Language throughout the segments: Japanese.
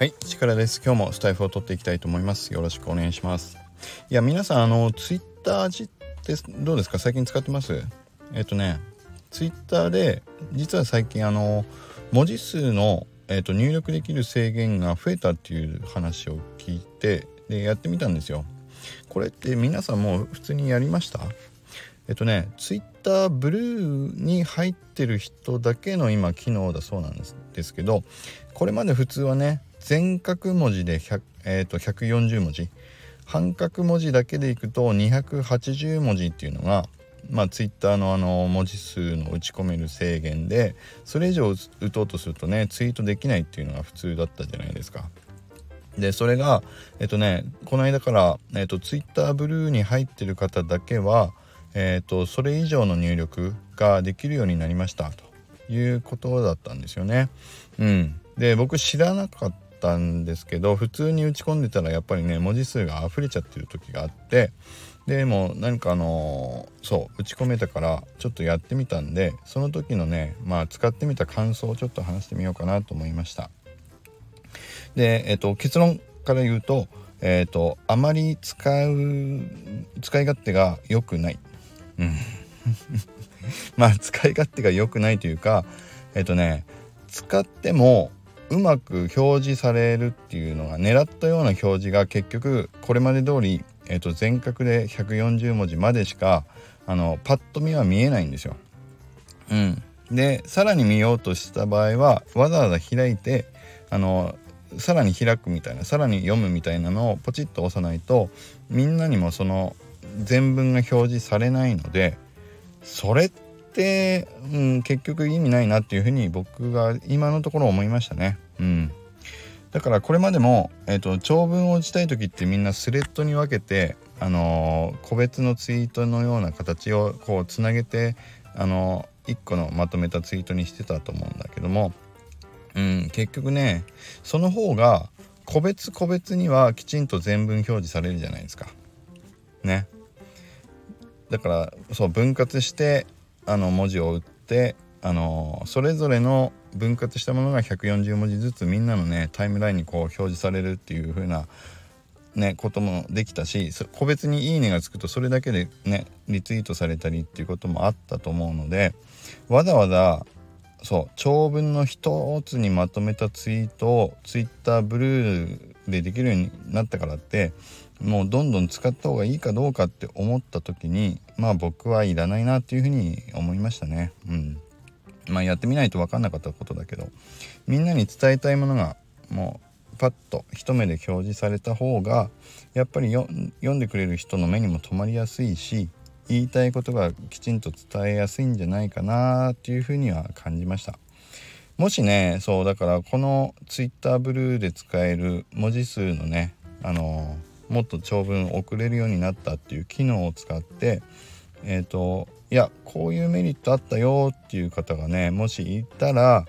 はい力です。今日もスタイフを取っていきたいと思います。よろしくお願いします。いや皆さんあのツイッターじってどうですか？最近使ってます？えっ、とねツイッターで実は最近あの文字数の、えーと、入力できる制限が増えたっていう話を聞いてでやってみたんですよ。これって皆さんも普通にやりました？えっとねツイッターブルーに入ってる人だけの今機能だそうなんですけどこれまで普通はね全角文字で100、えー、と140文字半角文字だけでいくと280文字っていうのがまあ、ツイッターのあの文字数の打ち込める制限でそれ以上打とうとするとねツイートできないっていうのが普通だったじゃないですか。でそれがえっとねこの間から、えっと、ツイッターブルーに入ってる方だけは、えっと、それ以上の入力ができるようになりましたということだったんですよね。うん、で僕知らなかったんですけど普通に打ち込んでたらやっぱりね文字数が溢れちゃってる時があってでも何かあのー、そう打ち込めたからちょっとやってみたんでその時のねまあ使ってみた感想をちょっと話してみようかなと思いました。でえっ、と結論から言うとえっ、とあまり使う使い勝手が良くない。うん。まあ使い勝手が良くないというかえっ、とね使ってもうまく表示されるっていうのが狙ったような表示が結局これまで通り、えー、と全角で140文字までしかあのパッと見は見えないんですよ。うん、でさらに見ようとした場合はわざわざ開いてあのさらに開くみたいなさらに読むみたいなのをポチッと押さないとみんなにもその全文が表示されないのでそれって、うん、結局意味ないなっていうふうに僕が今のところ思いましたね。うん、だからこれまでも、えーと、長文を打ちたい時ってみんなスレッドに分けて、あのー、個別のツイートのような形をこうつなげて、あのー、1個のまとめたツイートにしてたと思うんだけども、うん、結局ねその方が個別個別にはきちんと全文表示されるじゃないですか。ね。だからそう分割してあの文字を打ってあのそれぞれの分割したものが140文字ずつみんなのねタイムラインにこう表示されるっていう風なねこともできたし個別に「いいね」がつくとそれだけでねリツイートされたりっていうこともあったと思うのでわざわざそう長文の一つにまとめたツイートを Twitter ブルーでできるようになったからってもうどんどん使った方がいいかどうかって思った時にまあ僕はいらないなっていうふうに思いましたね。うん。まあやってみないと分かんなかったことだけどみんなに伝えたいものがもうパッと一目で表示された方がやっぱり読んでくれる人の目にも留まりやすいし言いたいことがきちんと伝えやすいんじゃないかなっていうふうには感じました。もしねそうだからこの Twitter ブルーで使える文字数のねあのーもっと長文送れるようになったっていう機能を使ってえっ、ー、といやこういうメリットあったよっていう方がねもしいたら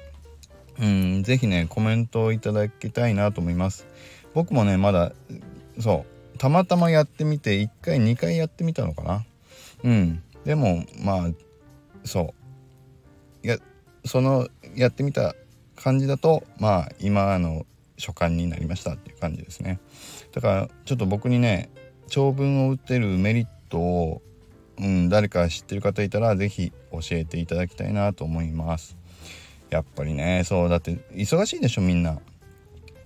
うん是非ねコメントをいただきたいなと思います。僕もねまだそうたまたまやってみて1回2回やってみたのかな。うん。でもまあそう。いやそのやってみた感じだとまあ今の所感になりましたっていう感じですね。だからちょっと僕にね長文を打ってるメリットを、うん、誰か知ってる方いたら是非教えていただきたいなと思います。やっぱりねそうだって忙しいでしょみんな。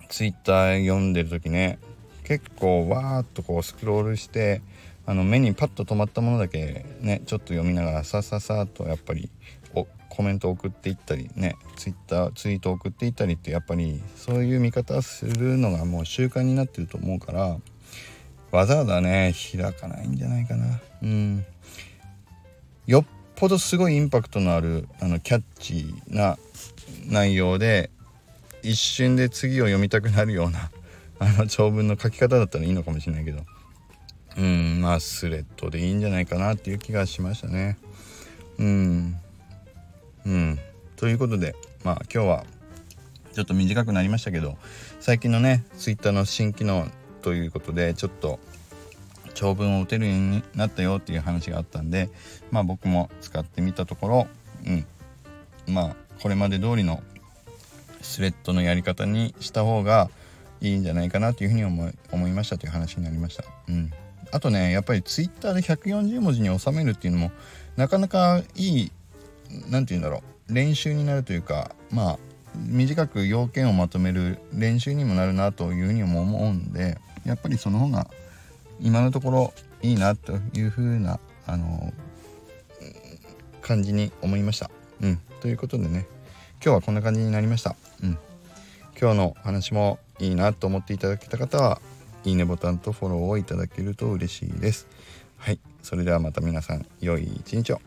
Twitter 読んでる時ね結構わーっとこうスクロールしてあの目にパッと止まったものだけねちょっと読みながらさささっとやっぱりコメント送っていったりねツイッターツイート送っていったりってやっぱりそういう見方するのがもう習慣になってると思うからわざわざね開かないんじゃないかな。うん。よっぽどすごいインパクトのあるあのキャッチーな内容で一瞬で次を読みたくなるような あの長文の書き方だったらいいのかもしれないけど。うんまあスレッドでいいんじゃないかなっていう気がしましたね。うん。うんということでまあ今日はちょっと短くなりましたけど最近のね Twitter の新機能ということでちょっと長文を打てるようになったよっていう話があったんでまあ僕も使ってみたところうんまあこれまで通りのスレッドのやり方にした方がいいんじゃないかなというふうに思い思いましたという話になりました。うんあとねやっぱりツイッターで140文字に収めるっていうのもなかなかいい何て言うんだろう練習になるというかまあ短く要件をまとめる練習にもなるなというふうにも思うんでやっぱりその方が今のところいいなというふうなあの感じに思いました。うん、ということでね今日はこんな感じになりました。うん、今日の話もいいなと思っていただけた方はいいねボタンとフォローをいただけると嬉しいです。はい、それではまた皆さん良い一日を。